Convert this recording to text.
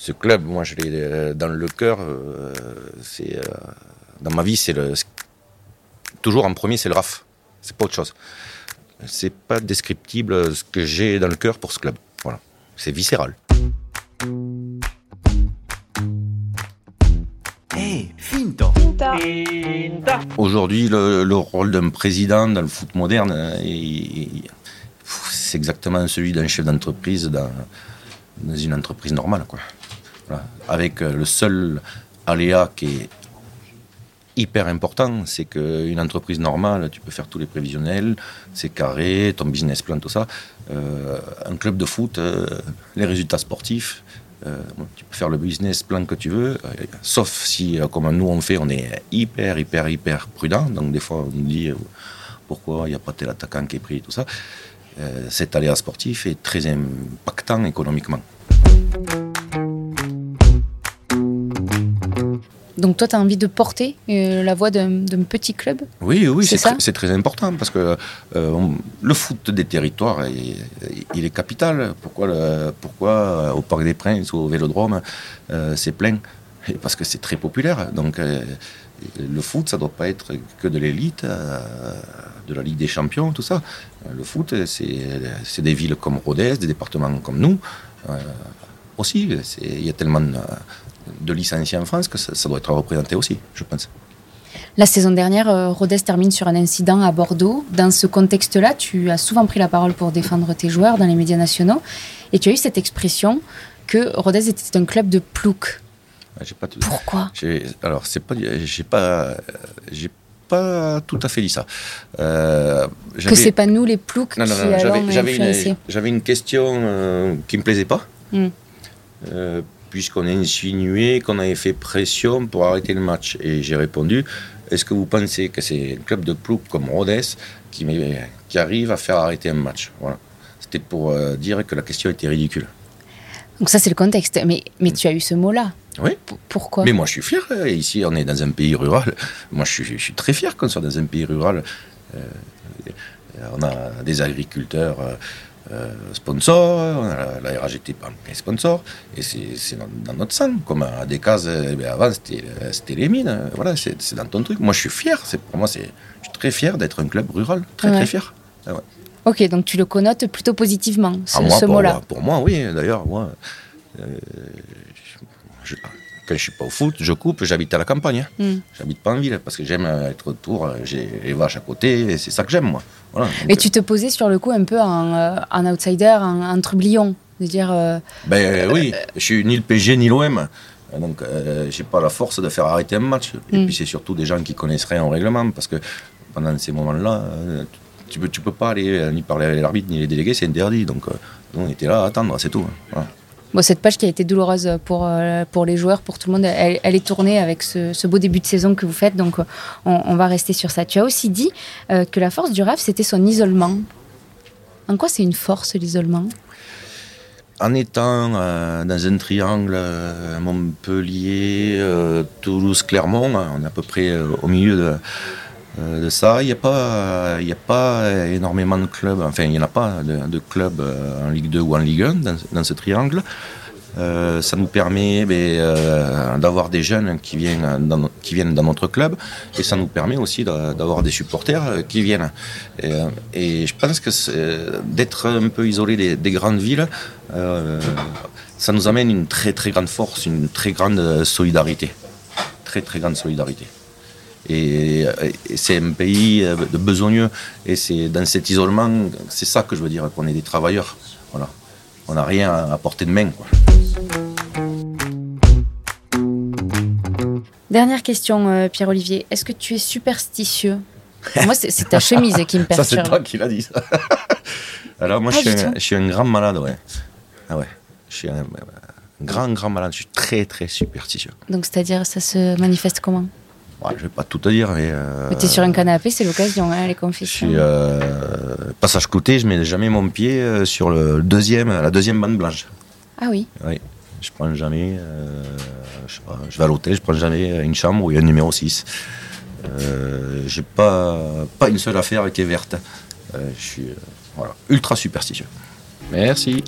ce club, moi, je l'ai dans le cœur. c'est dans ma vie, c'est le toujours en premier, c'est le RAF. C'est pas autre chose. C'est pas descriptible ce que j'ai dans le cœur pour ce club. Voilà, c'est viscéral. Hey, finta. Aujourd'hui, le, rôle d'un président dans le foot moderne, c'est exactement celui d'un chef d'entreprise dans, une entreprise normale. Quoi. Avec le seul aléa qui est hyper important, c'est qu'une entreprise normale, tu peux faire tous les prévisionnels, c'est carré, ton business plan, tout ça. Euh, un club de foot, euh, les résultats sportifs, euh, tu peux faire le business plan que tu veux, sauf si, comme nous on fait, on est hyper, hyper, hyper prudent. Donc des fois, on nous dit pourquoi il n'y a pas tel attaquant qui est pris, tout ça. cet aléa sportif est très impactant économiquement. Donc toi, tu as envie de porter euh, la voix d'un petit club? Oui, oui, c'est très important parce que euh, le foot des territoires, il, est capital. Pourquoi, pourquoi euh, au Parc des Princes ou au Vélodrome, c'est plein? Parce que c'est très populaire. Donc le foot, ça ne doit pas être que de l'élite, de la Ligue des Champions, tout ça. Le foot, c'est des villes comme Rodez, des départements comme nous. aussi, il y a tellement de licenciés en France que ça, doit être représenté aussi, je pense. La saison dernière, euh, Rodez termine sur un incident à Bordeaux. Dans ce contexte-là, tu as souvent pris la parole pour défendre tes joueurs dans les médias nationaux et tu as eu cette expression que Rodez était un club de plouc. Pas tout... Pourquoi? Alors, c'est pas, j'ai pas, j'ai pas tout à fait dit ça. Euh, que c'est pas nous les ploucs non, non, non, j'avais, une, j'avais une question euh, qui me plaisait pas. Hmm. Euh, puisqu'on a insinué qu'on avait fait pression pour arrêter le match. Et j'ai répondu, est-ce que vous pensez que c'est un club de plouc comme Rodez qui, qui arrive à faire arrêter un match? Voilà. C'était pour euh, dire que la question était ridicule. Donc ça, c'est le contexte. Mais, mais tu as eu ce mot-là. Oui. pourquoi? Mais moi, je suis fier. Ici, on est dans un pays rural. Moi, je suis, je suis très fier qu'on soit dans un pays rural. Euh, on a des agriculteurs euh, sponsor, la, la RAGT est sponsor, et c'est dans, notre sang. Comme à des cases, eh ben, avant c'était les mines, voilà, c'est dans ton truc. Moi je suis fier, pour moi je suis très fier d'être un club rural, très très fier. Ah ok, donc tu le connotes plutôt positivement, ce, ah, mot-là. Pour, moi, oui, d'ailleurs, moi, euh, quand je suis pas au foot, je coupe, j'habite à la campagne. Hein. Hmm. J'habite pas en ville parce que j'aime être autour, j'ai les vaches à côté, c'est ça que j'aime moi. et tu te posais sur le coup un peu en, euh, outsider, en, trublion, de dire. Euh, ben oui, je suis ni le PSG ni l'OM. Donc, euh, j'ai pas la force de faire arrêter un match. Et hmm. puis, c'est surtout des gens qui connaissent rien au règlement, parce que pendant ces moments-là, tu peux, tu peux pas aller ni parler avec l'arbitre ni les délégués, c'est interdit. Donc, on était là à attendre, c'est tout. Voilà cette page qui a été douloureuse pour, euh, pour les joueurs, pour tout le monde, elle, est tournée avec ce, beau début de saison que vous faites, donc on, va rester sur ça. Tu as aussi dit euh, que la force du RAF, c'était son isolement. En quoi c'est une force, l'isolement? En étant euh, dans un triangle Montpellier, Toulouse, Clermont, on est à peu près au milieu de, de ça. Il n'y a, pas, énormément de clubs, enfin il n'y en a pas de, clubs euh, en Ligue 2 ou en Ligue 1 dans, ce triangle. Euh, ça nous permet ben, d'avoir des jeunes qui viennent, dans, notre club et ça nous permet aussi d'avoir des supporters qui viennent. Et, je pense que d'être un peu isolé des, des grandes villes, ça nous amène une très très grande force, une très grande solidarité. Très très grande solidarité. Et, c'est un pays de besogneux. Et c'est dans cet isolement, c'est ça que je veux dire, qu'on est des travailleurs. Voilà. On n'a rien à porter de main. Dernière question, euh, Pierre-Olivier. Est-ce que tu es superstitieux? Moi, c'est ta chemise qui me perturbe. ça, c'est toi qui l'as dit, ça. Alors, moi, je, suis un, grand malade, ouais. Ah ouais. Je suis un, grand, grand malade. Je suis très, très superstitieux. Donc, c'est-à-dire, ça se manifeste comment? Je je vais pas tout te dire, mais. Euh, tu es sur un canapé, c'est l'occasion, hein, les confessions. Je suis, euh, passage clouté, je mets jamais mon pied euh, sur le deuxième, la deuxième bande blanche. Ah oui. Oui. Je prends jamais. je, sais pas, je vais à l'hôtel, je prends jamais une chambre où il y a un numéro 6. Euh, j'ai pas, pas une seule affaire qui est verte. je suis ultra superstitieux. Merci.